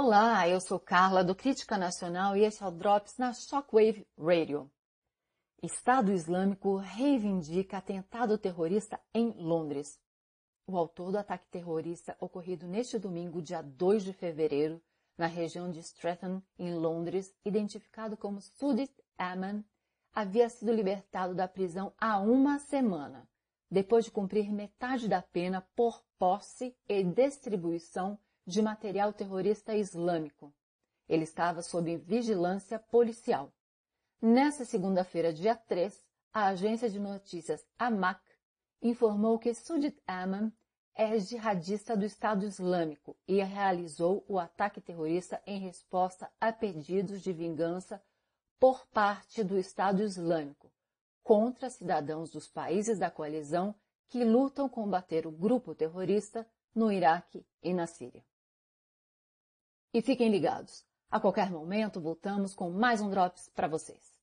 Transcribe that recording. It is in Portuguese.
Olá, eu sou Carla do Crítica Nacional e esse é o Drops na Shockwave Radio. Estado Islâmico reivindica atentado terrorista em Londres. O autor do ataque terrorista ocorrido neste domingo, dia 2 de fevereiro, na região de Streatham, em Londres, identificado como Sudit Aman, havia sido libertado da prisão há uma semana, depois de cumprir metade da pena por posse e distribuição de material terrorista islâmico. Ele estava sob vigilância policial. Nessa segunda-feira, dia 3, a agência de notícias AMAC informou que Sudit Aman é jihadista do Estado Islâmico e realizou o ataque terrorista em resposta a pedidos de vingança por parte do Estado Islâmico contra cidadãos dos países da coalizão que lutam combater o grupo terrorista no Iraque e na Síria. E fiquem ligados, a qualquer momento voltamos com mais um Drops para vocês.